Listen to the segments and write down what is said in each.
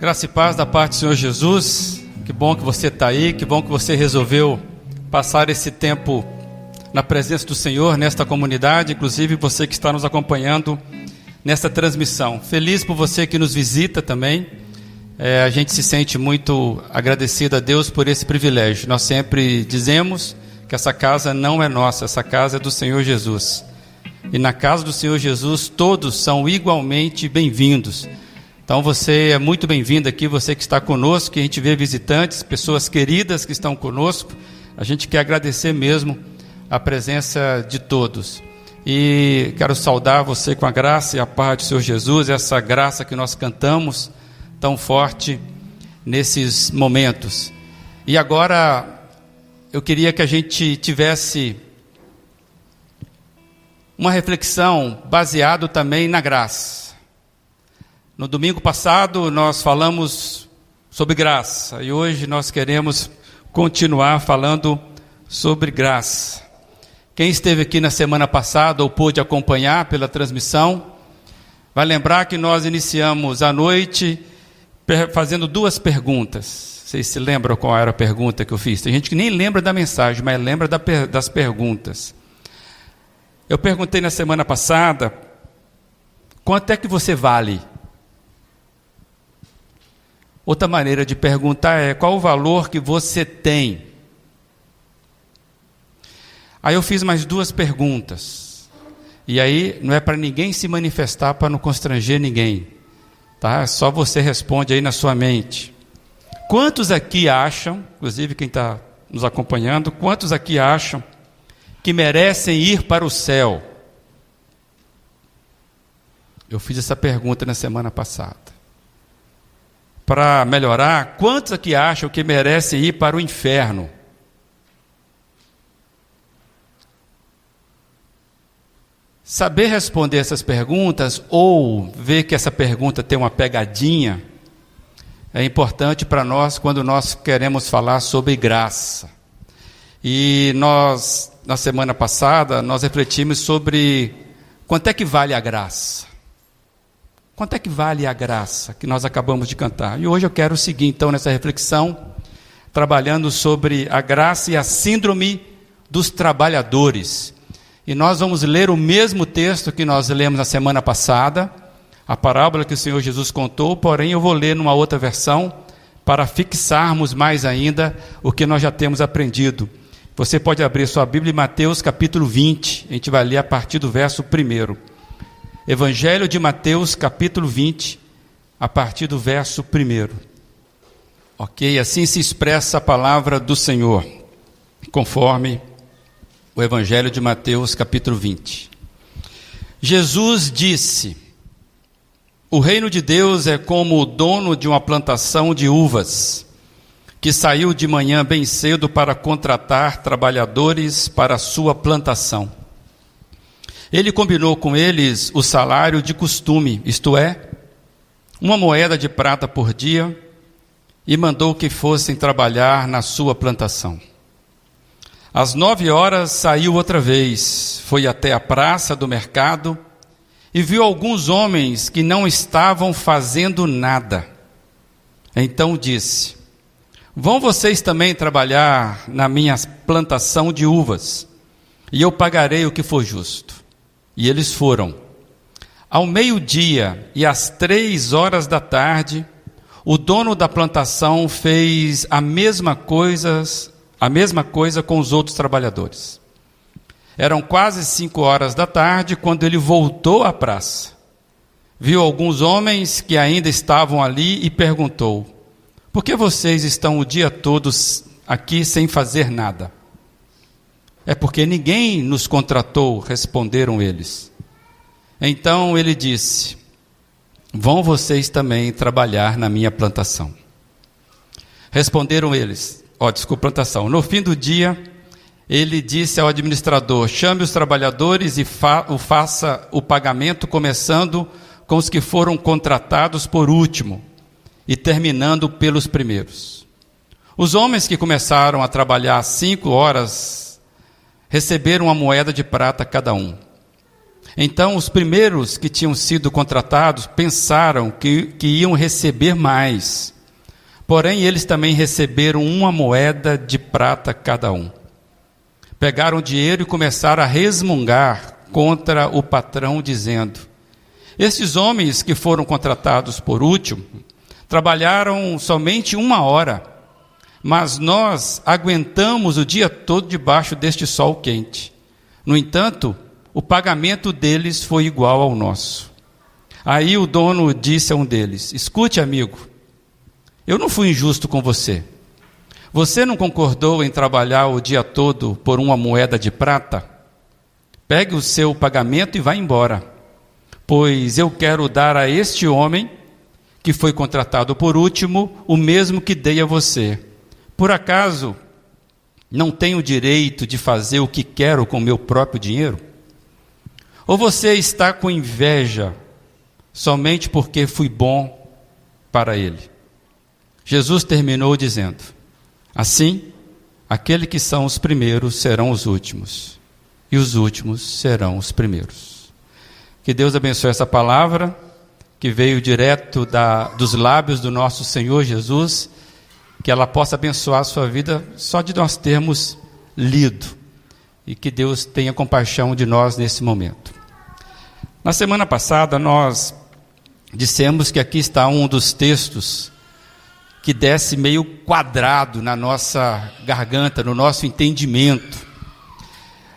Graça e paz da parte do Senhor Jesus. Que bom que você está aí, que bom que você resolveu passar esse tempo na presença do Senhor nesta comunidade, inclusive você que está nos acompanhando nesta transmissão. Feliz por você que nos visita também. É, a gente se sente muito agradecido a Deus por esse privilégio. Nós sempre dizemos que essa casa não é nossa, essa casa é do Senhor Jesus. E na casa do Senhor Jesus todos são igualmente bem-vindos. Então você é muito bem-vindo aqui, você que está conosco, que a gente vê visitantes, pessoas queridas que estão conosco. A gente quer agradecer mesmo a presença de todos. E quero saudar você com a graça e a paz do Senhor Jesus, essa graça que nós cantamos tão forte nesses momentos. E agora eu queria que a gente tivesse uma reflexão baseado também na graça. No domingo passado nós falamos sobre graça e hoje nós queremos continuar falando sobre graça. Quem esteve aqui na semana passada ou pôde acompanhar pela transmissão, vai lembrar que nós iniciamos a noite fazendo duas perguntas. Vocês se lembram qual era a pergunta que eu fiz? Tem gente que nem lembra da mensagem, mas lembra das perguntas. Eu perguntei na semana passada: quanto é que você vale? Outra maneira de perguntar é: qual o valor que você tem? Aí eu fiz mais duas perguntas. E aí não é para ninguém se manifestar para não constranger ninguém. Tá? Só você responde aí na sua mente. Quantos aqui acham, inclusive quem está nos acompanhando, quantos aqui acham que merecem ir para o céu? Eu fiz essa pergunta na semana passada para melhorar, quantos aqui acham que merecem ir para o inferno? Saber responder essas perguntas ou ver que essa pergunta tem uma pegadinha é importante para nós quando nós queremos falar sobre graça. E nós, na semana passada, nós refletimos sobre quanto é que vale a graça. Quanto é que vale a graça que nós acabamos de cantar? E hoje eu quero seguir então nessa reflexão, trabalhando sobre a graça e a síndrome dos trabalhadores. E nós vamos ler o mesmo texto que nós lemos na semana passada, a parábola que o Senhor Jesus contou, porém eu vou ler numa outra versão para fixarmos mais ainda o que nós já temos aprendido. Você pode abrir sua Bíblia em Mateus capítulo 20, a gente vai ler a partir do verso 1. Evangelho de Mateus, capítulo 20, a partir do verso 1. Ok? Assim se expressa a palavra do Senhor, conforme o Evangelho de Mateus, capítulo 20. Jesus disse: O reino de Deus é como o dono de uma plantação de uvas, que saiu de manhã bem cedo para contratar trabalhadores para a sua plantação. Ele combinou com eles o salário de costume, isto é, uma moeda de prata por dia, e mandou que fossem trabalhar na sua plantação. Às nove horas saiu outra vez, foi até a praça do mercado e viu alguns homens que não estavam fazendo nada. Então disse: Vão vocês também trabalhar na minha plantação de uvas, e eu pagarei o que for justo. E eles foram. Ao meio-dia e às três horas da tarde, o dono da plantação fez a mesma coisa, a mesma coisa com os outros trabalhadores. Eram quase cinco horas da tarde quando ele voltou à praça. Viu alguns homens que ainda estavam ali e perguntou: Por que vocês estão o dia todo aqui sem fazer nada? É porque ninguém nos contratou, responderam eles. Então ele disse: Vão vocês também trabalhar na minha plantação. Responderam eles: Ó, oh, desculpa, plantação. No fim do dia, ele disse ao administrador: Chame os trabalhadores e fa o faça o pagamento, começando com os que foram contratados por último e terminando pelos primeiros. Os homens que começaram a trabalhar cinco horas receberam uma moeda de prata cada um. Então, os primeiros que tinham sido contratados pensaram que, que iam receber mais. Porém, eles também receberam uma moeda de prata cada um. Pegaram o dinheiro e começaram a resmungar contra o patrão, dizendo: Estes homens que foram contratados por último trabalharam somente uma hora, mas nós aguentamos o dia todo debaixo deste sol quente. No entanto, o pagamento deles foi igual ao nosso. Aí o dono disse a um deles: Escute, amigo, eu não fui injusto com você. Você não concordou em trabalhar o dia todo por uma moeda de prata? Pegue o seu pagamento e vá embora, pois eu quero dar a este homem, que foi contratado por último, o mesmo que dei a você. Por acaso não tenho direito de fazer o que quero com meu próprio dinheiro? Ou você está com inveja somente porque fui bom para ele? Jesus terminou dizendo: Assim, aqueles que são os primeiros serão os últimos, e os últimos serão os primeiros. Que Deus abençoe essa palavra, que veio direto da, dos lábios do nosso Senhor Jesus, que ela possa abençoar a sua vida só de nós termos lido, e que Deus tenha compaixão de nós nesse momento. Na semana passada, nós dissemos que aqui está um dos textos que desce meio quadrado na nossa garganta, no nosso entendimento.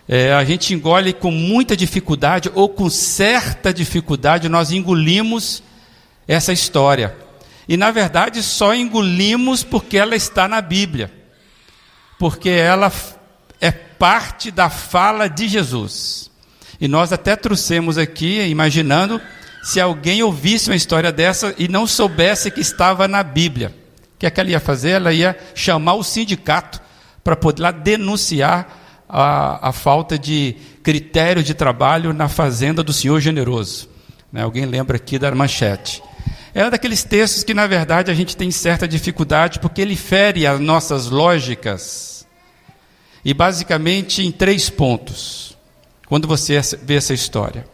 É, a gente engole com muita dificuldade ou com certa dificuldade, nós engolimos essa história. E na verdade só engolimos porque ela está na Bíblia, porque ela é parte da fala de Jesus. E nós até trouxemos aqui, imaginando se alguém ouvisse uma história dessa e não soubesse que estava na Bíblia que, é que ela ia fazer? Ela ia chamar o sindicato para poder lá denunciar a, a falta de critério de trabalho na fazenda do senhor generoso. Né? Alguém lembra aqui da manchete. É um daqueles textos que, na verdade, a gente tem certa dificuldade, porque ele fere as nossas lógicas, e basicamente em três pontos, quando você vê essa história.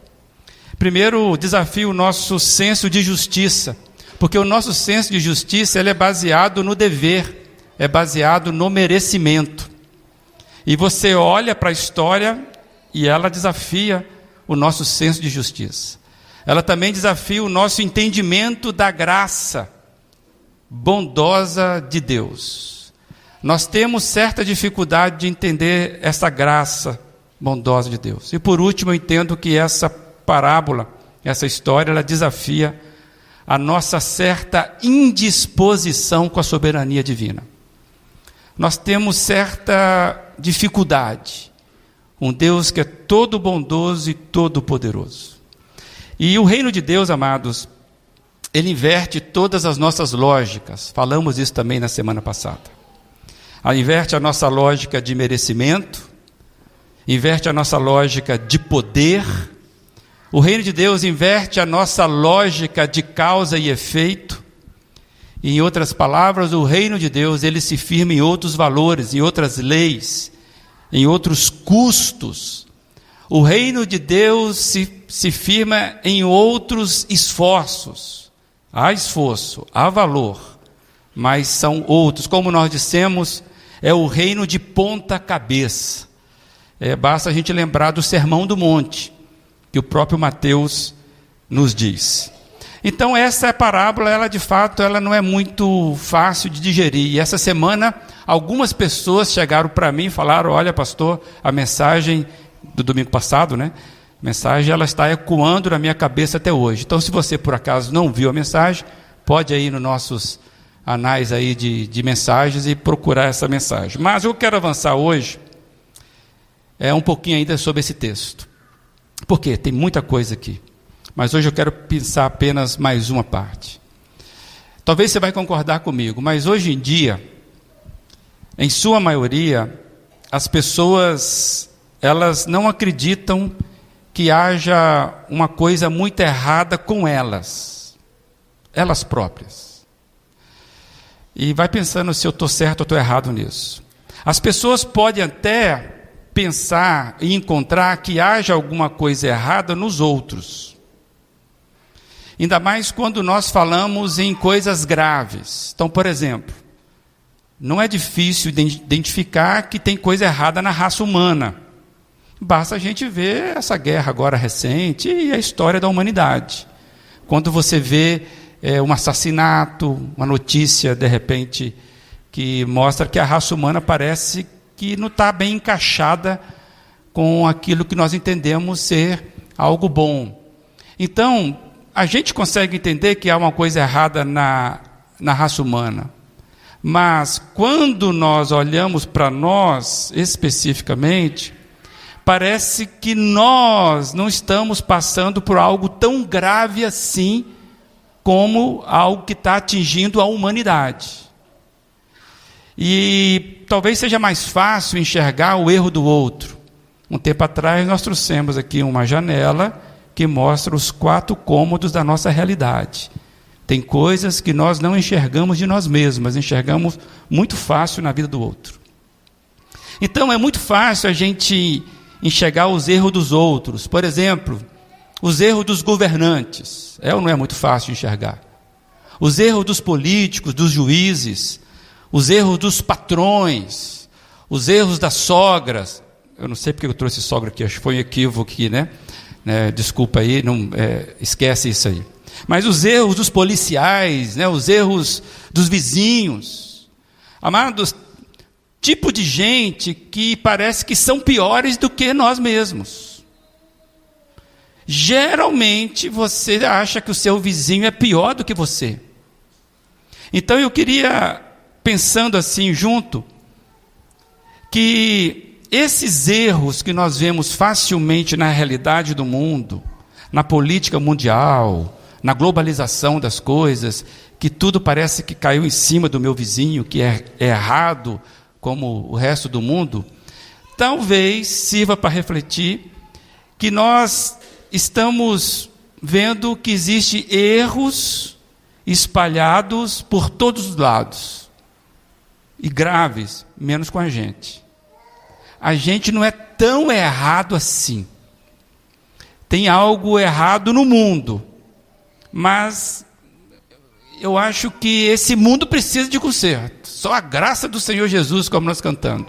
Primeiro, desafia o nosso senso de justiça. Porque o nosso senso de justiça ele é baseado no dever, é baseado no merecimento. E você olha para a história e ela desafia o nosso senso de justiça. Ela também desafia o nosso entendimento da graça bondosa de Deus. Nós temos certa dificuldade de entender essa graça bondosa de Deus. E por último, eu entendo que essa parábola, essa história, ela desafia a nossa certa indisposição com a soberania divina. Nós temos certa dificuldade. Um Deus que é todo bondoso e todo poderoso. E o reino de Deus, amados, ele inverte todas as nossas lógicas. Falamos isso também na semana passada. Ele inverte a nossa lógica de merecimento, inverte a nossa lógica de poder, o reino de Deus inverte a nossa lógica de causa e efeito. Em outras palavras, o reino de Deus ele se firma em outros valores, em outras leis, em outros custos. O reino de Deus se, se firma em outros esforços. Há esforço, há valor, mas são outros. Como nós dissemos, é o reino de ponta cabeça. É, basta a gente lembrar do Sermão do Monte que o próprio Mateus nos diz. Então essa parábola, ela de fato, ela não é muito fácil de digerir. E essa semana algumas pessoas chegaram para mim e falaram: "Olha, pastor, a mensagem do domingo passado, né? A mensagem ela está ecoando na minha cabeça até hoje. Então, se você por acaso não viu a mensagem, pode ir nos nossos anais aí de, de mensagens e procurar essa mensagem. Mas eu quero avançar hoje é um pouquinho ainda sobre esse texto. Por quê? Tem muita coisa aqui. Mas hoje eu quero pensar apenas mais uma parte. Talvez você vai concordar comigo, mas hoje em dia, em sua maioria, as pessoas elas não acreditam que haja uma coisa muito errada com elas, elas próprias. E vai pensando se eu estou certo ou estou errado nisso. As pessoas podem até pensar e encontrar que haja alguma coisa errada nos outros. Ainda mais quando nós falamos em coisas graves. Então, por exemplo, não é difícil identificar que tem coisa errada na raça humana. Basta a gente ver essa guerra agora recente e a história da humanidade. Quando você vê é, um assassinato, uma notícia, de repente, que mostra que a raça humana parece que não está bem encaixada com aquilo que nós entendemos ser algo bom. Então, a gente consegue entender que há uma coisa errada na, na raça humana. Mas quando nós olhamos para nós especificamente, parece que nós não estamos passando por algo tão grave assim como algo que está atingindo a humanidade. E talvez seja mais fácil enxergar o erro do outro. Um tempo atrás nós trouxemos aqui uma janela que mostra os quatro cômodos da nossa realidade. Tem coisas que nós não enxergamos de nós mesmos, enxergamos muito fácil na vida do outro. Então é muito fácil a gente enxergar os erros dos outros. Por exemplo, os erros dos governantes. É ou não é muito fácil enxergar? Os erros dos políticos, dos juízes, os erros dos patrões, os erros das sogras. Eu não sei porque eu trouxe sogra aqui, acho que foi um equívoco aqui, né? né? Desculpa aí, não, é, esquece isso aí. Mas os erros dos policiais, né, os erros dos vizinhos. Amados, tipo de gente que parece que são piores do que nós mesmos. Geralmente você acha que o seu vizinho é pior do que você. Então eu queria, pensando assim junto, que esses erros que nós vemos facilmente na realidade do mundo, na política mundial, na globalização das coisas, que tudo parece que caiu em cima do meu vizinho, que é, é errado como o resto do mundo, talvez sirva para refletir que nós estamos vendo que existem erros espalhados por todos os lados e graves, menos com a gente. A gente não é tão errado assim. Tem algo errado no mundo, mas eu acho que esse mundo precisa de conserto. Só a graça do Senhor Jesus, como nós cantando.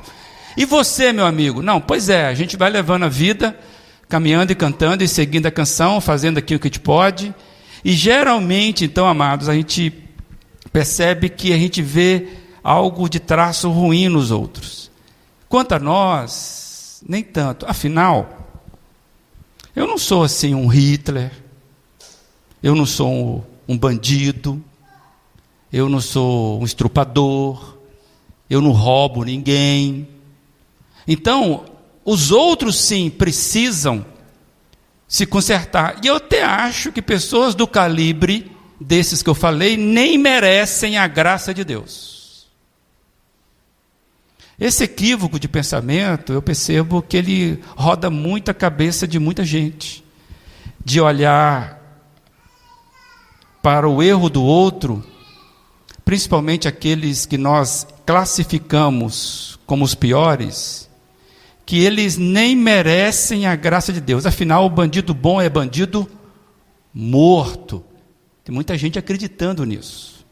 E você, meu amigo? Não, pois é, a gente vai levando a vida, caminhando e cantando e seguindo a canção, fazendo aquilo que a gente pode. E geralmente, então, amados, a gente percebe que a gente vê algo de traço ruim nos outros. Quanto a nós, nem tanto. Afinal, eu não sou assim um Hitler, eu não sou um, um bandido, eu não sou um estrupador, eu não roubo ninguém. Então, os outros sim precisam se consertar. E eu até acho que pessoas do calibre desses que eu falei nem merecem a graça de Deus. Esse equívoco de pensamento, eu percebo que ele roda muito a cabeça de muita gente, de olhar para o erro do outro, principalmente aqueles que nós classificamos como os piores, que eles nem merecem a graça de Deus. Afinal, o bandido bom é bandido morto. Tem muita gente acreditando nisso.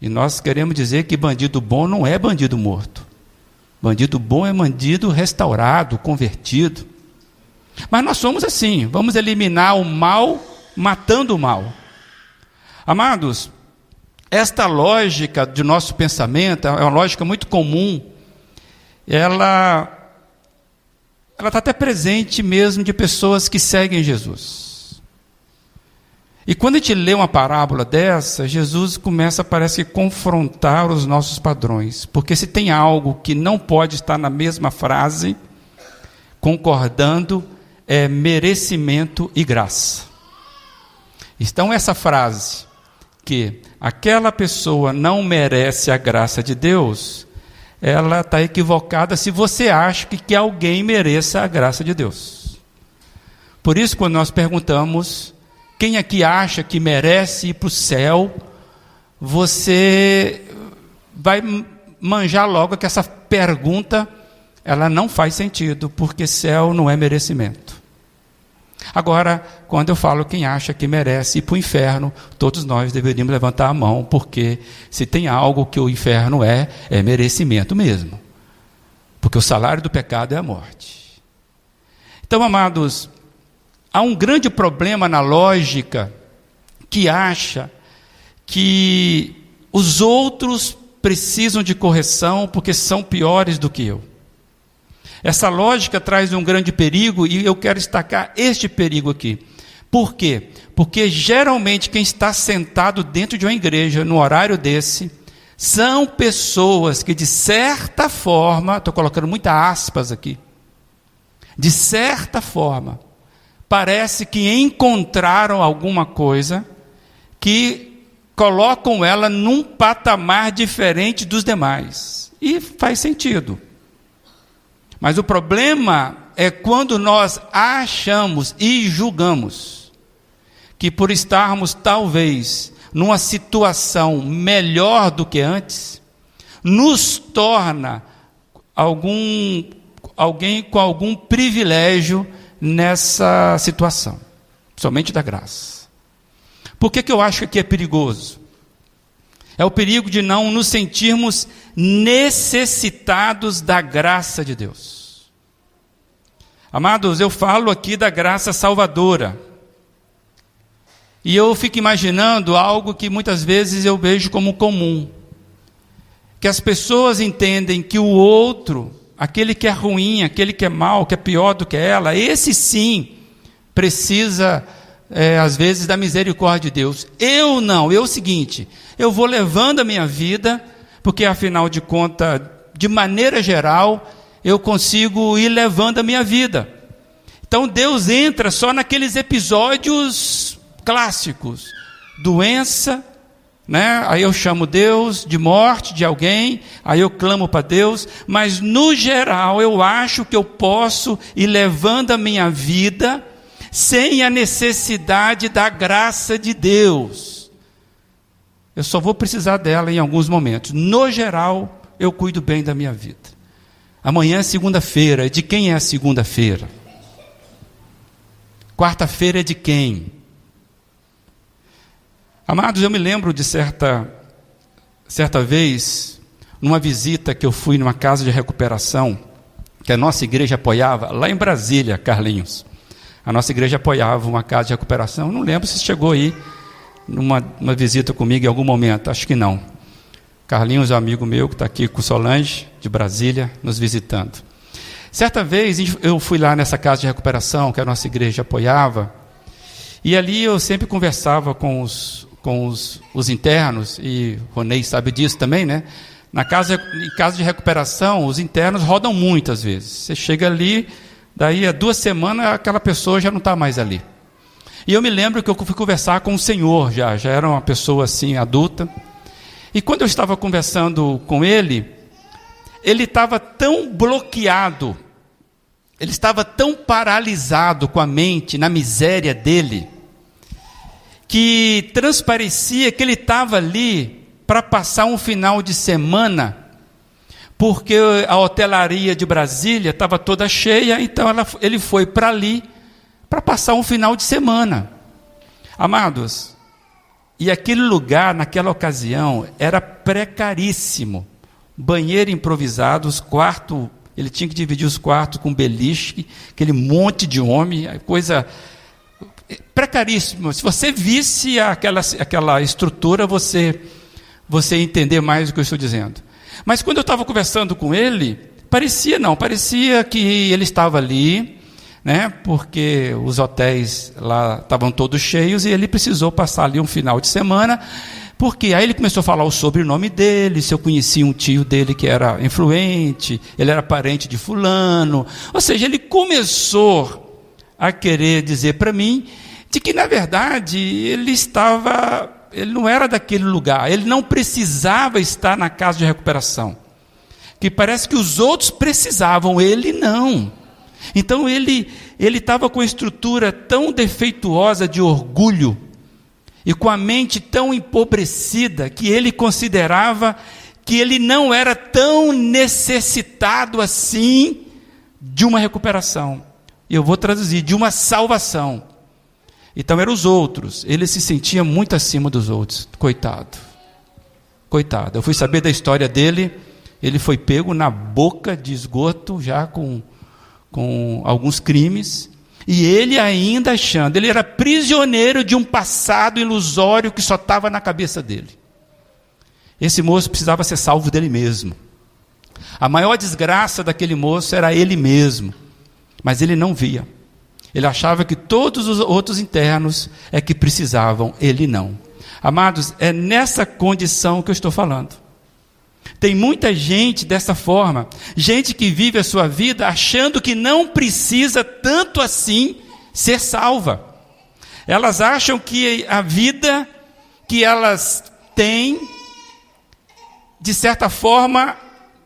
E nós queremos dizer que bandido bom não é bandido morto. Bandido bom é bandido restaurado, convertido. Mas nós somos assim, vamos eliminar o mal matando o mal. Amados, esta lógica de nosso pensamento é uma lógica muito comum. Ela ela está até presente mesmo de pessoas que seguem Jesus. E quando a gente lê uma parábola dessa, Jesus começa, parece que, confrontar os nossos padrões. Porque se tem algo que não pode estar na mesma frase, concordando, é merecimento e graça. Então, essa frase, que aquela pessoa não merece a graça de Deus, ela está equivocada se você acha que, que alguém mereça a graça de Deus. Por isso, quando nós perguntamos quem aqui acha que merece ir para o céu, você vai manjar logo que essa pergunta ela não faz sentido, porque céu não é merecimento. Agora, quando eu falo quem acha que merece ir para o inferno, todos nós deveríamos levantar a mão, porque se tem algo que o inferno é, é merecimento mesmo. Porque o salário do pecado é a morte. Então, amados, há um grande problema na lógica que acha que os outros precisam de correção porque são piores do que eu. Essa lógica traz um grande perigo e eu quero destacar este perigo aqui. Por quê? Porque geralmente quem está sentado dentro de uma igreja no horário desse são pessoas que de certa forma, estou colocando muitas aspas aqui, de certa forma, parece que encontraram alguma coisa que colocam ela num patamar diferente dos demais. E faz sentido. Mas o problema é quando nós achamos e julgamos que por estarmos talvez numa situação melhor do que antes, nos torna algum alguém com algum privilégio nessa situação, somente da graça. Por que, que eu acho que é perigoso? É o perigo de não nos sentirmos necessitados da graça de Deus. Amados, eu falo aqui da graça salvadora. E eu fico imaginando algo que muitas vezes eu vejo como comum. Que as pessoas entendem que o outro, aquele que é ruim, aquele que é mal, que é pior do que ela, esse sim precisa é, às vezes, da misericórdia de Deus. Eu não, eu é o seguinte, eu vou levando a minha vida, porque afinal de contas, de maneira geral, eu consigo ir levando a minha vida. Então Deus entra só naqueles episódios clássicos: doença, né? Aí eu chamo Deus de morte de alguém, aí eu clamo para Deus, mas no geral eu acho que eu posso ir levando a minha vida sem a necessidade da graça de Deus. Eu só vou precisar dela em alguns momentos. No geral, eu cuido bem da minha vida. Amanhã é segunda-feira. De quem é a segunda-feira? Quarta-feira é de quem? Amados, eu me lembro de certa, certa vez, numa visita que eu fui numa casa de recuperação, que a nossa igreja apoiava, lá em Brasília, Carlinhos. A nossa igreja apoiava uma casa de recuperação. Não lembro se chegou aí numa uma visita comigo em algum momento, acho que não. Carlinhos é um amigo meu que está aqui com Solange, de Brasília, nos visitando. Certa vez eu fui lá nessa casa de recuperação que a nossa igreja apoiava, e ali eu sempre conversava com os, com os, os internos, e Ronei sabe disso também, né? Na casa, em casa de recuperação, os internos rodam muitas vezes. Você chega ali, Daí, a duas semanas, aquela pessoa já não está mais ali. E eu me lembro que eu fui conversar com o Senhor já, já era uma pessoa assim, adulta. E quando eu estava conversando com ele, ele estava tão bloqueado, ele estava tão paralisado com a mente, na miséria dele, que transparecia que ele estava ali para passar um final de semana porque a hotelaria de Brasília estava toda cheia, então ela, ele foi para ali para passar um final de semana. Amados, e aquele lugar, naquela ocasião, era precaríssimo. Banheiro improvisado, os quartos, ele tinha que dividir os quartos com beliche, aquele monte de homem, coisa precaríssimo. Se você visse aquela, aquela estrutura, você, você ia entender mais o que eu estou dizendo. Mas quando eu estava conversando com ele, parecia não, parecia que ele estava ali, né? Porque os hotéis lá estavam todos cheios e ele precisou passar ali um final de semana. Porque aí ele começou a falar o sobrenome dele, se eu conhecia um tio dele que era influente, ele era parente de fulano. Ou seja, ele começou a querer dizer para mim de que na verdade ele estava ele não era daquele lugar, ele não precisava estar na casa de recuperação. Que parece que os outros precisavam, ele não. Então ele ele estava com a estrutura tão defeituosa de orgulho e com a mente tão empobrecida que ele considerava que ele não era tão necessitado assim de uma recuperação. Eu vou traduzir, de uma salvação. Então eram os outros. Ele se sentia muito acima dos outros. Coitado. Coitado. Eu fui saber da história dele. Ele foi pego na boca de esgoto, já com, com alguns crimes. E ele ainda achando, ele era prisioneiro de um passado ilusório que só estava na cabeça dele. Esse moço precisava ser salvo dele mesmo. A maior desgraça daquele moço era ele mesmo, mas ele não via. Ele achava que todos os outros internos é que precisavam, ele não. Amados, é nessa condição que eu estou falando. Tem muita gente dessa forma, gente que vive a sua vida achando que não precisa tanto assim ser salva. Elas acham que a vida que elas têm, de certa forma,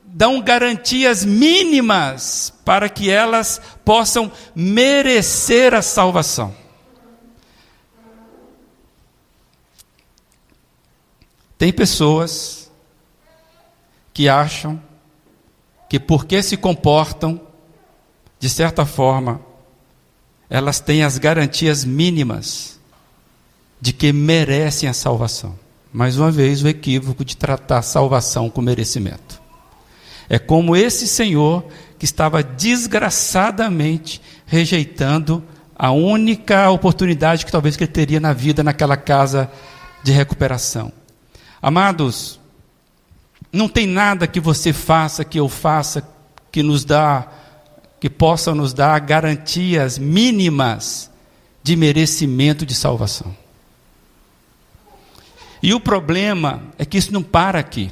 dão garantias mínimas para que elas possam merecer a salvação. Tem pessoas que acham que porque se comportam de certa forma, elas têm as garantias mínimas de que merecem a salvação. Mais uma vez, o equívoco de tratar salvação com merecimento. É como esse senhor que estava desgraçadamente rejeitando a única oportunidade que talvez ele teria na vida naquela casa de recuperação. Amados, não tem nada que você faça, que eu faça, que nos dá, que possa nos dar garantias mínimas de merecimento de salvação. E o problema é que isso não para aqui.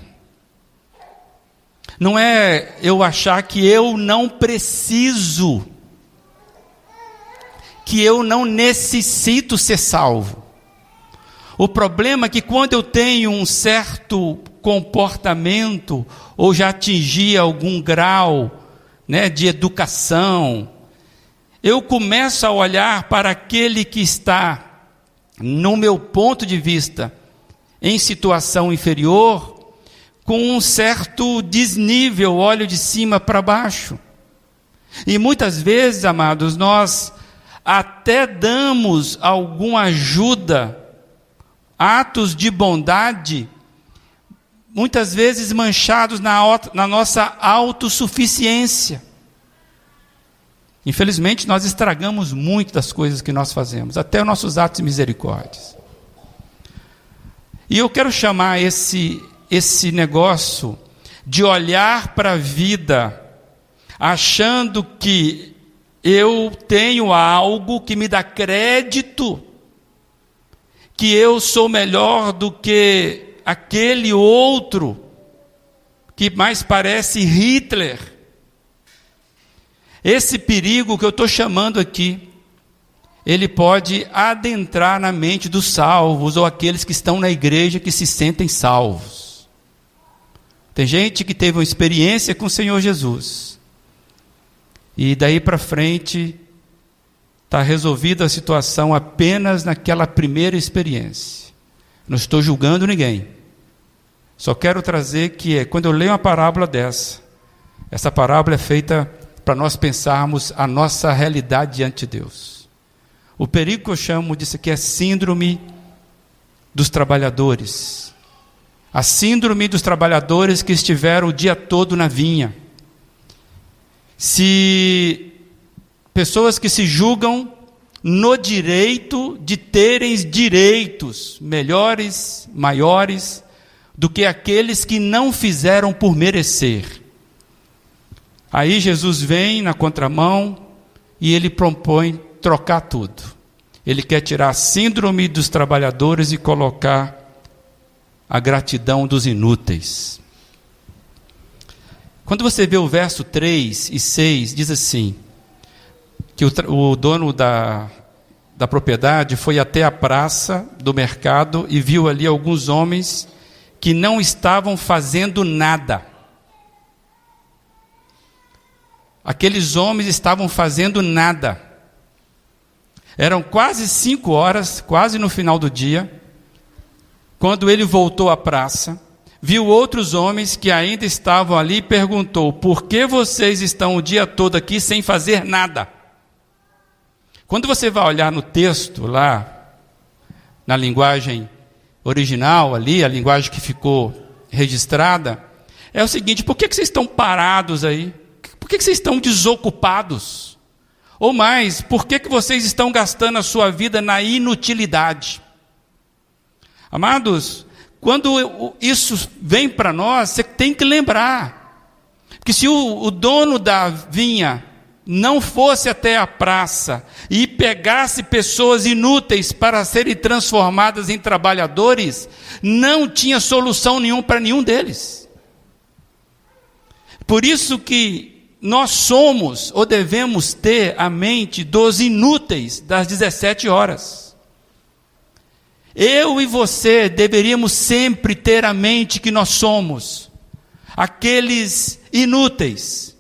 Não é eu achar que eu não preciso, que eu não necessito ser salvo. O problema é que quando eu tenho um certo comportamento, ou já atingi algum grau né, de educação, eu começo a olhar para aquele que está, no meu ponto de vista, em situação inferior, com um certo desnível, olho de cima para baixo. E muitas vezes, amados, nós até damos alguma ajuda, atos de bondade, muitas vezes manchados na, na nossa autossuficiência. Infelizmente, nós estragamos muito das coisas que nós fazemos, até os nossos atos de misericórdia. E eu quero chamar esse esse negócio de olhar para a vida achando que eu tenho algo que me dá crédito, que eu sou melhor do que aquele outro que mais parece Hitler. Esse perigo que eu estou chamando aqui, ele pode adentrar na mente dos salvos ou aqueles que estão na igreja que se sentem salvos. Tem gente que teve uma experiência com o Senhor Jesus. E daí para frente está resolvida a situação apenas naquela primeira experiência. Não estou julgando ninguém. Só quero trazer que é, quando eu leio uma parábola dessa, essa parábola é feita para nós pensarmos a nossa realidade diante de Deus. O perigo que eu chamo disso aqui é síndrome dos trabalhadores a síndrome dos trabalhadores que estiveram o dia todo na vinha. Se pessoas que se julgam no direito de terem direitos melhores, maiores do que aqueles que não fizeram por merecer. Aí Jesus vem na contramão e ele propõe trocar tudo. Ele quer tirar a síndrome dos trabalhadores e colocar a gratidão dos inúteis. Quando você vê o verso 3 e 6, diz assim: que o, o dono da, da propriedade foi até a praça do mercado e viu ali alguns homens que não estavam fazendo nada. Aqueles homens estavam fazendo nada. Eram quase cinco horas, quase no final do dia. Quando ele voltou à praça, viu outros homens que ainda estavam ali e perguntou: Por que vocês estão o dia todo aqui sem fazer nada? Quando você vai olhar no texto lá, na linguagem original ali, a linguagem que ficou registrada, é o seguinte: por que, que vocês estão parados aí? Por que, que vocês estão desocupados? Ou mais, por que, que vocês estão gastando a sua vida na inutilidade? Amados, quando isso vem para nós, você tem que lembrar que se o, o dono da vinha não fosse até a praça e pegasse pessoas inúteis para serem transformadas em trabalhadores, não tinha solução nenhuma para nenhum deles. Por isso que nós somos ou devemos ter a mente dos inúteis das 17 horas. Eu e você deveríamos sempre ter a mente que nós somos aqueles inúteis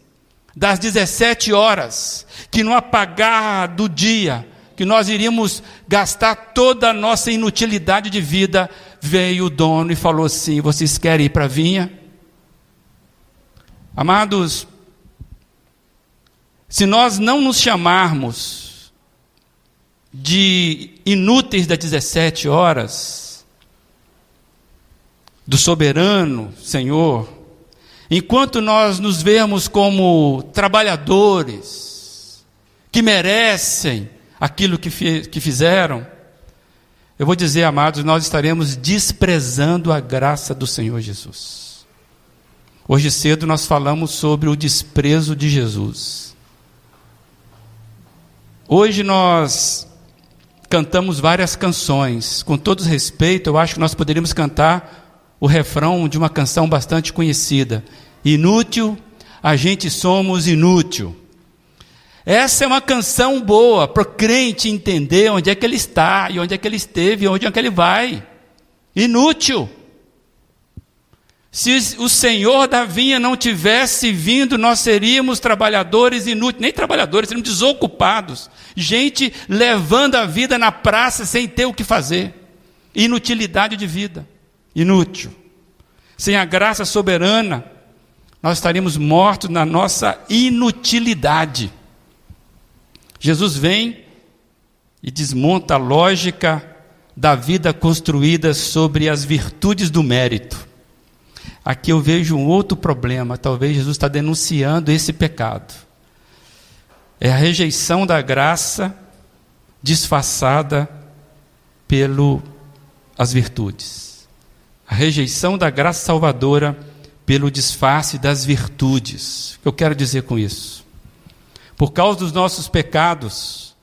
das 17 horas, que no apagar do dia, que nós iríamos gastar toda a nossa inutilidade de vida, veio o dono e falou assim: Vocês querem ir para a vinha? Amados, se nós não nos chamarmos de inúteis das 17 horas, do soberano Senhor, enquanto nós nos vemos como trabalhadores que merecem aquilo que, que fizeram, eu vou dizer, amados, nós estaremos desprezando a graça do Senhor Jesus. Hoje cedo nós falamos sobre o desprezo de Jesus. Hoje nós cantamos várias canções. Com todo respeito, eu acho que nós poderíamos cantar o refrão de uma canção bastante conhecida: Inútil, a gente somos inútil. Essa é uma canção boa para o crente entender onde é que ele está, e onde é que ele esteve, e onde é que ele vai. Inútil. Se o Senhor da vinha não tivesse vindo, nós seríamos trabalhadores inúteis, nem trabalhadores, seríamos desocupados. Gente levando a vida na praça sem ter o que fazer. Inutilidade de vida. Inútil. Sem a graça soberana, nós estaríamos mortos na nossa inutilidade. Jesus vem e desmonta a lógica da vida construída sobre as virtudes do mérito. Aqui eu vejo um outro problema. Talvez Jesus está denunciando esse pecado. É a rejeição da graça disfarçada pelo as virtudes. Rejeição da graça salvadora pelo disfarce das virtudes. O que eu quero dizer com isso? Por causa dos nossos pecados,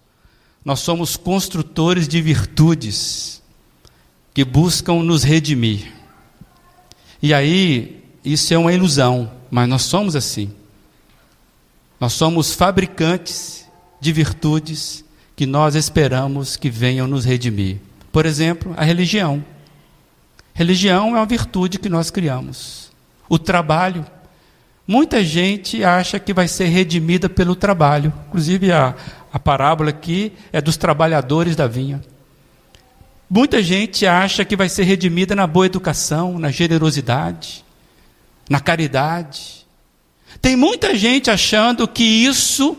nós somos construtores de virtudes que buscam nos redimir. E aí, isso é uma ilusão, mas nós somos assim. Nós somos fabricantes de virtudes que nós esperamos que venham nos redimir. Por exemplo, a religião. Religião é uma virtude que nós criamos. O trabalho. Muita gente acha que vai ser redimida pelo trabalho. Inclusive, a, a parábola aqui é dos trabalhadores da vinha. Muita gente acha que vai ser redimida na boa educação, na generosidade, na caridade. Tem muita gente achando que isso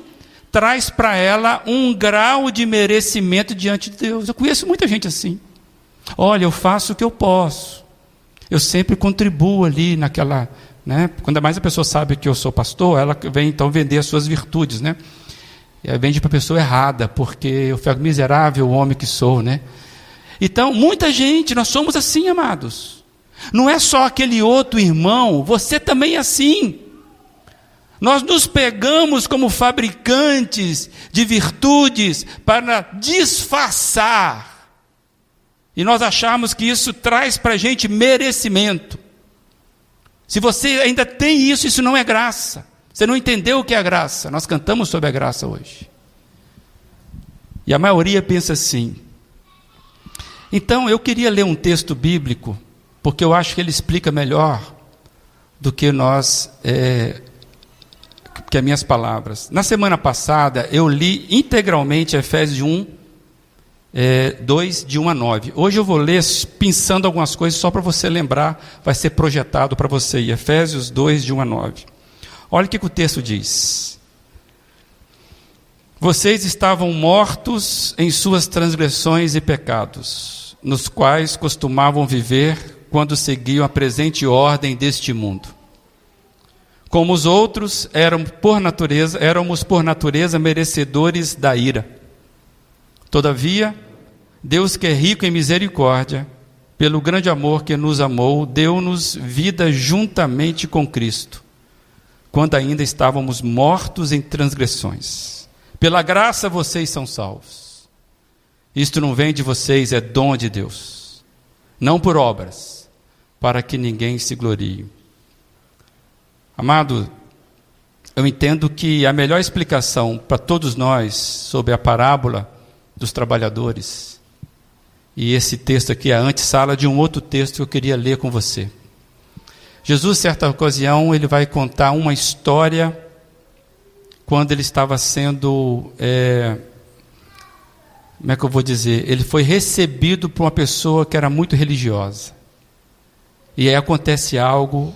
traz para ela um grau de merecimento diante de Deus. Eu conheço muita gente assim. Olha, eu faço o que eu posso. Eu sempre contribuo ali naquela. Né? Quando mais a pessoa sabe que eu sou pastor, ela vem então vender as suas virtudes. Né? E aí vende para a pessoa errada, porque eu fui miserável homem que sou. Né? Então, muita gente, nós somos assim, amados. Não é só aquele outro irmão, você também é assim. Nós nos pegamos como fabricantes de virtudes para disfarçar. E nós achamos que isso traz para a gente merecimento. Se você ainda tem isso, isso não é graça. Você não entendeu o que é graça. Nós cantamos sobre a graça hoje. E a maioria pensa assim: então, eu queria ler um texto bíblico, porque eu acho que ele explica melhor do que nós, é, que as minhas palavras. Na semana passada, eu li integralmente Efésios 1 é, 2, de 1 a 9. Hoje eu vou ler pensando algumas coisas só para você lembrar, vai ser projetado para você. Efésios 2, de 1 a 9. Olha o que, que o texto diz. Vocês estavam mortos em suas transgressões e pecados, nos quais costumavam viver quando seguiam a presente ordem deste mundo. Como os outros, eram por natureza, éramos por natureza merecedores da ira. Todavia, Deus que é rico em misericórdia, pelo grande amor que nos amou, deu-nos vida juntamente com Cristo, quando ainda estávamos mortos em transgressões. Pela graça vocês são salvos. Isto não vem de vocês, é dom de Deus. Não por obras, para que ninguém se glorie. Amado, eu entendo que a melhor explicação para todos nós sobre a parábola dos trabalhadores, e esse texto aqui é a antessala de um outro texto que eu queria ler com você. Jesus, certa ocasião, ele vai contar uma história quando ele estava sendo. É, como é que eu vou dizer? Ele foi recebido por uma pessoa que era muito religiosa. E aí acontece algo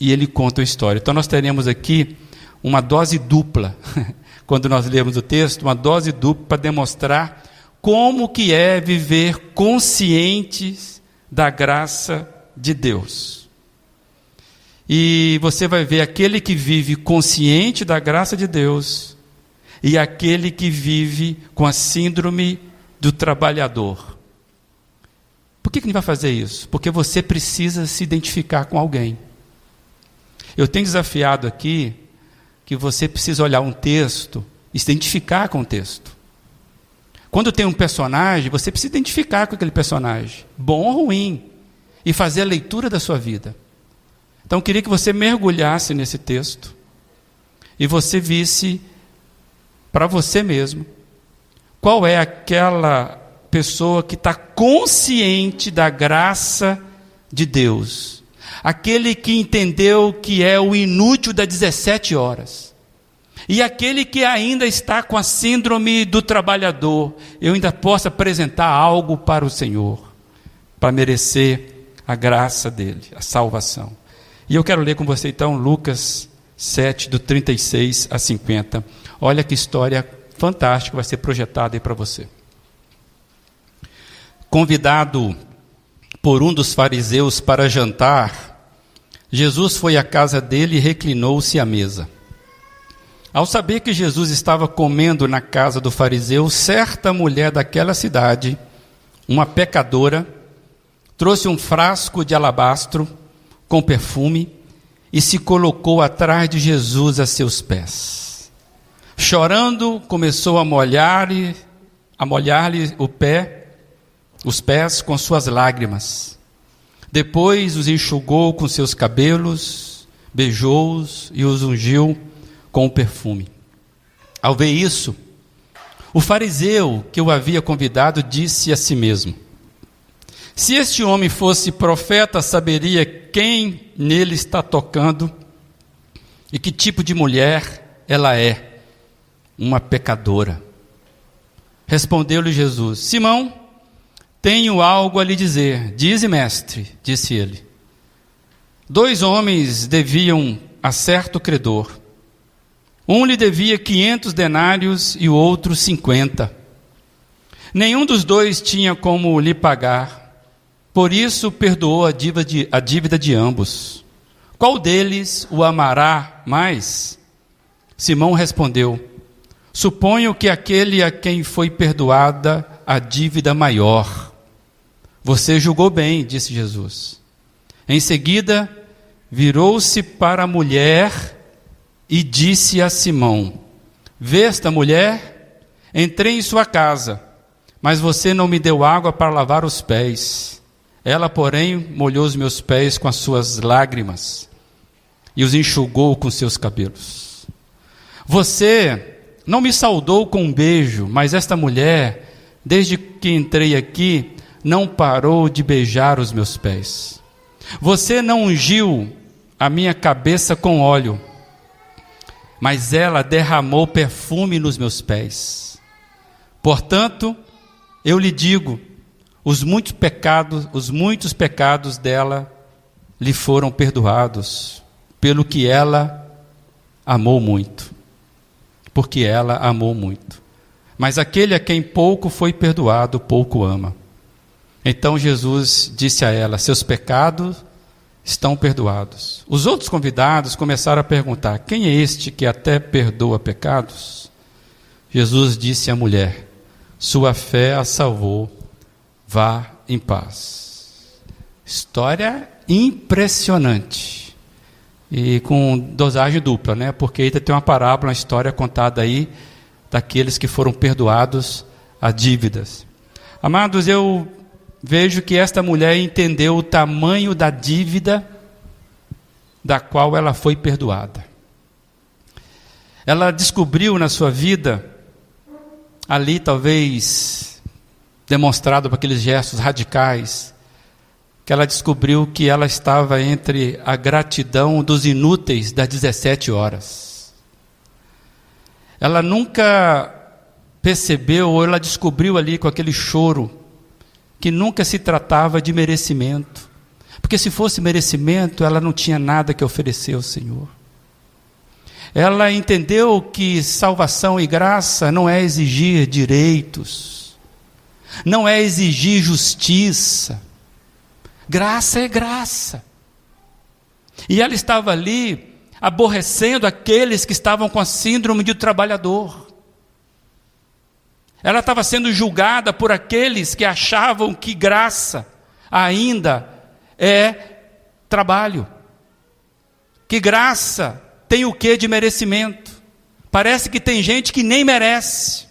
e ele conta a história. Então nós teremos aqui uma dose dupla, quando nós lemos o texto, uma dose dupla para demonstrar como que é viver conscientes da graça de Deus. E você vai ver aquele que vive consciente da graça de Deus e aquele que vive com a síndrome do trabalhador. Por que, que ele vai fazer isso? Porque você precisa se identificar com alguém. Eu tenho desafiado aqui que você precisa olhar um texto e se identificar com o texto. Quando tem um personagem, você precisa identificar com aquele personagem, bom ou ruim, e fazer a leitura da sua vida. Então eu queria que você mergulhasse nesse texto e você visse para você mesmo qual é aquela pessoa que está consciente da graça de Deus, aquele que entendeu que é o inútil das 17 horas. E aquele que ainda está com a síndrome do trabalhador, eu ainda posso apresentar algo para o Senhor, para merecer a graça dele, a salvação. E eu quero ler com você então Lucas 7, do 36 a 50. Olha que história fantástica vai ser projetada aí para você. Convidado por um dos fariseus para jantar, Jesus foi à casa dele e reclinou-se à mesa. Ao saber que Jesus estava comendo na casa do fariseu, certa mulher daquela cidade, uma pecadora, trouxe um frasco de alabastro com perfume e se colocou atrás de Jesus a seus pés. Chorando, começou a molhar-lhe a molhar-lhe o pé, os pés com suas lágrimas. Depois os enxugou com seus cabelos, beijou-os e os ungiu com o perfume. Ao ver isso, o fariseu que o havia convidado disse a si mesmo: se este homem fosse profeta, saberia quem nele está tocando e que tipo de mulher ela é, uma pecadora. Respondeu-lhe Jesus: Simão, tenho algo a lhe dizer. Dize, mestre, disse ele. Dois homens deviam a certo credor. Um lhe devia quinhentos denários e o outro cinquenta. Nenhum dos dois tinha como lhe pagar. Por isso perdoou a dívida, de, a dívida de ambos. Qual deles o amará mais? Simão respondeu: Suponho que aquele a quem foi perdoada a dívida maior. Você julgou bem, disse Jesus. Em seguida, virou-se para a mulher e disse a Simão: Vê esta mulher? Entrei em sua casa, mas você não me deu água para lavar os pés. Ela, porém, molhou os meus pés com as suas lágrimas e os enxugou com seus cabelos. Você não me saudou com um beijo, mas esta mulher, desde que entrei aqui, não parou de beijar os meus pés. Você não ungiu a minha cabeça com óleo, mas ela derramou perfume nos meus pés. Portanto, Eu lhe digo, os muitos pecados, os muitos pecados dela lhe foram perdoados, pelo que ela amou muito. Porque ela amou muito. Mas aquele a quem pouco foi perdoado, pouco ama. Então Jesus disse a ela: Seus pecados estão perdoados. Os outros convidados começaram a perguntar: Quem é este que até perdoa pecados? Jesus disse à mulher: Sua fé a salvou, vá em paz. História impressionante. E com dosagem dupla, né? Porque ainda tem uma parábola, uma história contada aí daqueles que foram perdoados a dívidas. Amados, eu vejo que esta mulher entendeu o tamanho da dívida da qual ela foi perdoada. Ela descobriu na sua vida, ali talvez demonstrado por aqueles gestos radicais, que ela descobriu que ela estava entre a gratidão dos inúteis das 17 horas. Ela nunca percebeu, ou ela descobriu ali com aquele choro, que nunca se tratava de merecimento. Porque se fosse merecimento, ela não tinha nada que oferecer ao Senhor. Ela entendeu que salvação e graça não é exigir direitos, não é exigir justiça. Graça é graça. E ela estava ali aborrecendo aqueles que estavam com a síndrome de trabalhador. Ela estava sendo julgada por aqueles que achavam que graça ainda é trabalho. Que graça tem o que de merecimento? Parece que tem gente que nem merece.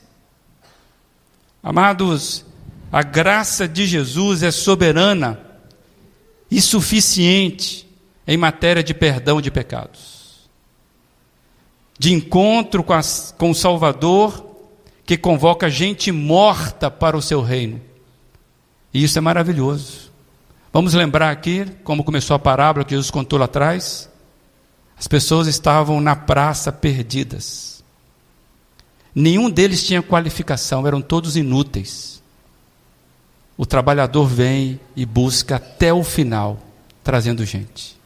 Amados, a graça de Jesus é soberana e suficiente em matéria de perdão de pecados, de encontro com, com o Salvador que convoca gente morta para o seu reino. E isso é maravilhoso. Vamos lembrar aqui como começou a parábola que Jesus contou lá atrás? As pessoas estavam na praça perdidas. Nenhum deles tinha qualificação, eram todos inúteis. O trabalhador vem e busca até o final, trazendo gente.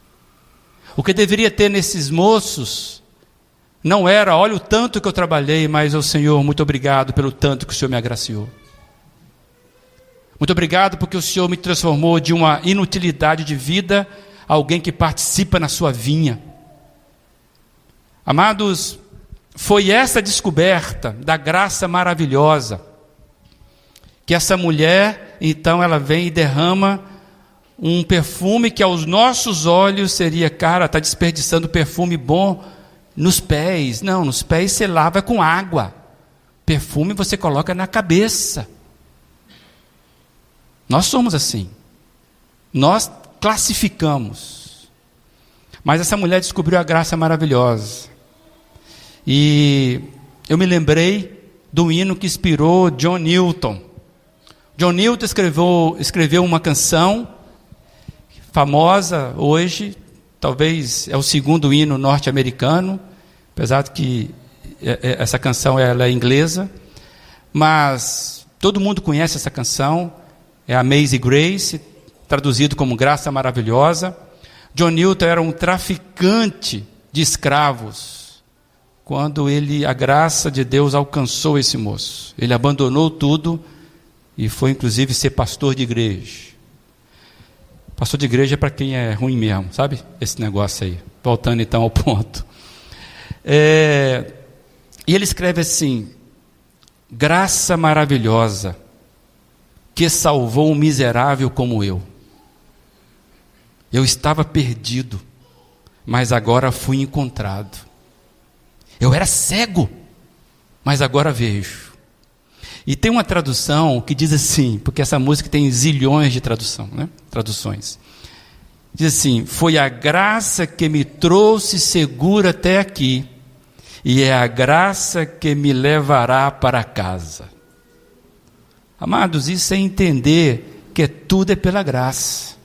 O que deveria ter nesses moços não era, olha o tanto que eu trabalhei, mas, o Senhor, muito obrigado pelo tanto que o Senhor me agraciou. Muito obrigado porque o Senhor me transformou de uma inutilidade de vida a alguém que participa na sua vinha. Amados, foi essa descoberta da graça maravilhosa que essa mulher, então, ela vem e derrama um perfume que aos nossos olhos seria, cara, está desperdiçando perfume bom nos pés. Não, nos pés você lava com água. Perfume você coloca na cabeça. Nós somos assim. Nós classificamos. Mas essa mulher descobriu a graça maravilhosa. E eu me lembrei do hino que inspirou John Newton. John Newton escreveu, escreveu uma canção famosa hoje, talvez é o segundo hino norte-americano, apesar de que é, é, essa canção ela é inglesa, mas todo mundo conhece essa canção, é Amazing Grace, traduzido como Graça Maravilhosa. John Newton era um traficante de escravos quando ele a graça de Deus alcançou esse moço. Ele abandonou tudo e foi inclusive ser pastor de igreja. Pastor de igreja é para quem é ruim mesmo, sabe? Esse negócio aí. Voltando então ao ponto. É, e ele escreve assim: graça maravilhosa que salvou um miserável como eu. Eu estava perdido, mas agora fui encontrado. Eu era cego, mas agora vejo. E tem uma tradução que diz assim, porque essa música tem zilhões de tradução, né? traduções. Diz assim: Foi a graça que me trouxe seguro até aqui, e é a graça que me levará para casa. Amados, isso é entender que tudo é pela graça.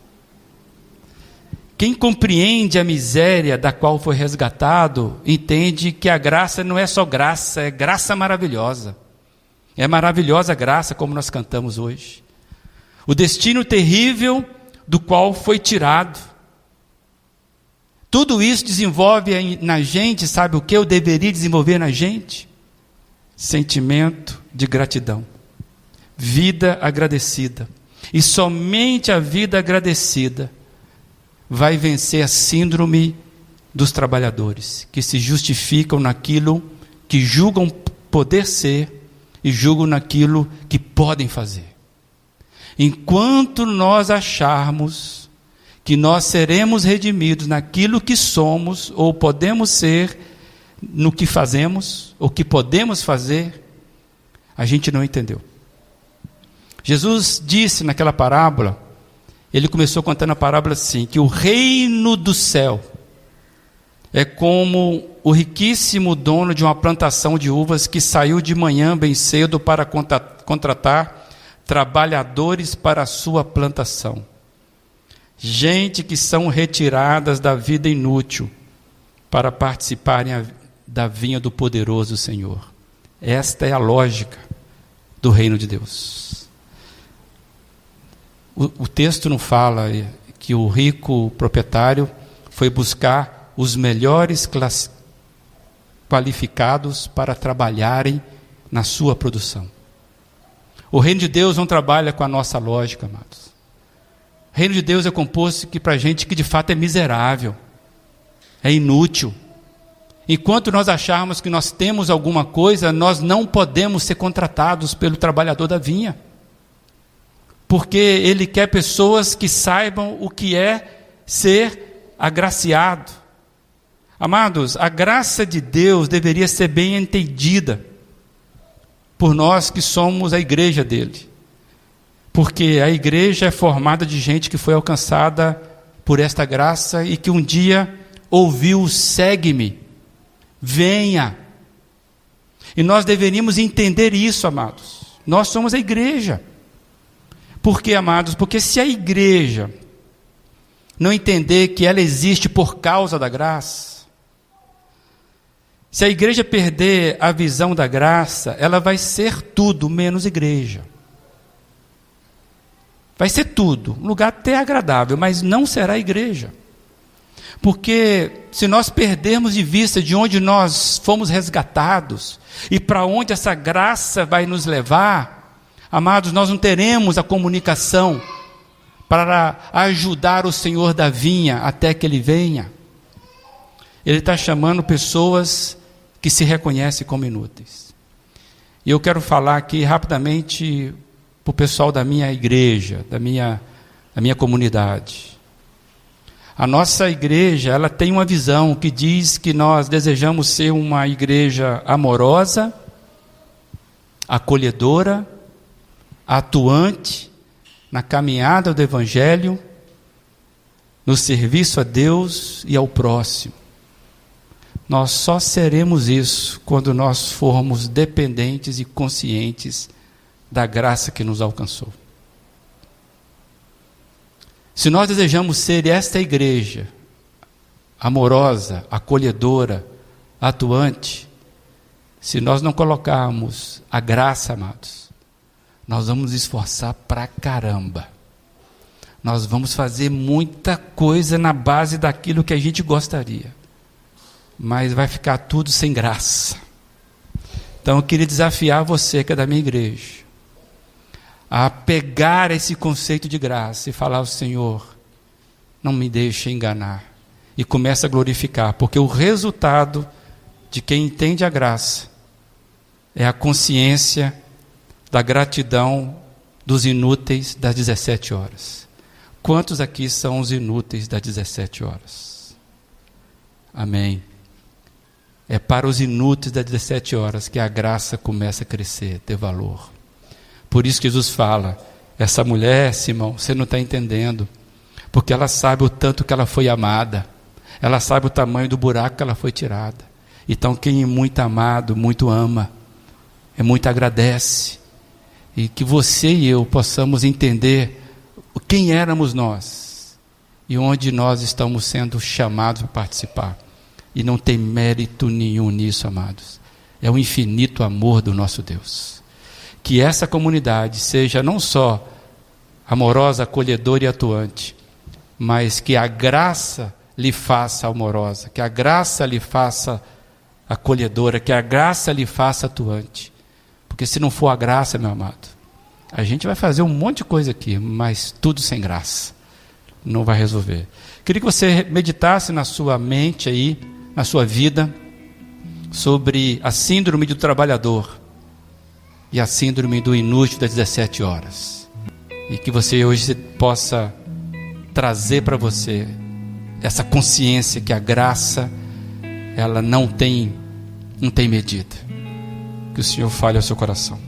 Quem compreende a miséria da qual foi resgatado, entende que a graça não é só graça, é graça maravilhosa. É maravilhosa a graça, como nós cantamos hoje. O destino terrível do qual foi tirado. Tudo isso desenvolve na gente, sabe o que eu deveria desenvolver na gente? Sentimento de gratidão, vida agradecida. E somente a vida agradecida vai vencer a síndrome dos trabalhadores, que se justificam naquilo que julgam poder ser e julgam naquilo que podem fazer. Enquanto nós acharmos que nós seremos redimidos naquilo que somos ou podemos ser, no que fazemos, ou que podemos fazer, a gente não entendeu. Jesus disse naquela parábola, ele começou contando a parábola assim: que o reino do céu é como o riquíssimo dono de uma plantação de uvas que saiu de manhã bem cedo para contratar trabalhadores para a sua plantação. Gente que são retiradas da vida inútil para participarem da vinha do poderoso Senhor. Esta é a lógica do reino de Deus. O, o texto não fala que o rico proprietário foi buscar os melhores qualificados para trabalharem na sua produção. O reino de Deus não trabalha com a nossa lógica, amados. O reino de Deus é composto que para gente que de fato é miserável, é inútil. Enquanto nós acharmos que nós temos alguma coisa, nós não podemos ser contratados pelo trabalhador da vinha. Porque ele quer pessoas que saibam o que é ser agraciado. Amados, a graça de Deus deveria ser bem entendida por nós que somos a igreja dele. Porque a igreja é formada de gente que foi alcançada por esta graça e que um dia ouviu: segue-me, venha. E nós deveríamos entender isso, amados. Nós somos a igreja. Por quê, amados? Porque se a igreja não entender que ela existe por causa da graça, se a igreja perder a visão da graça, ela vai ser tudo menos igreja. Vai ser tudo, um lugar até agradável, mas não será igreja. Porque se nós perdermos de vista de onde nós fomos resgatados e para onde essa graça vai nos levar, amados, nós não teremos a comunicação para ajudar o Senhor da vinha até que ele venha. Ele está chamando pessoas que se reconhecem como inúteis. E eu quero falar aqui rapidamente para o pessoal da minha igreja, da minha, da minha comunidade. A nossa igreja, ela tem uma visão que diz que nós desejamos ser uma igreja amorosa, acolhedora, atuante na caminhada do evangelho, no serviço a Deus e ao próximo. Nós só seremos isso quando nós formos dependentes e conscientes da graça que nos alcançou. Se nós desejamos ser esta igreja, amorosa, acolhedora, atuante, se nós não colocarmos a graça, amados, nós vamos esforçar pra caramba. Nós vamos fazer muita coisa na base daquilo que a gente gostaria mas vai ficar tudo sem graça. Então eu queria desafiar você que é da minha igreja a pegar esse conceito de graça e falar ao Senhor, não me deixe enganar. E começa a glorificar, porque o resultado de quem entende a graça é a consciência da gratidão dos inúteis das 17 horas. Quantos aqui são os inúteis das 17 horas? Amém. É para os inúteis das 17 horas que a graça começa a crescer, ter valor. Por isso que Jesus fala: essa mulher, Simão, você não está entendendo, porque ela sabe o tanto que ela foi amada, ela sabe o tamanho do buraco que ela foi tirada. Então, quem é muito amado, muito ama, é muito agradece. E que você e eu possamos entender quem éramos nós e onde nós estamos sendo chamados a participar. E não tem mérito nenhum nisso, amados. É o infinito amor do nosso Deus. que essa comunidade seja não só amorosa, acolhedora e atuante, mas que a graça lhe faça amorosa, que a graça lhe faça acolhedora, que a graça lhe faça atuante. Porque se não for a graça, meu amado, a gente vai fazer um monte de coisa aqui, mas tudo sem graça. Não vai resolver. Queria que você meditasse na sua mente aí, na sua vida, sobre a síndrome do trabalhador e a síndrome do inútil das 17 horas. E que você hoje possa trazer para você essa consciência que a graça ela não tem não tem medida. Que o Senhor fale ao seu coração.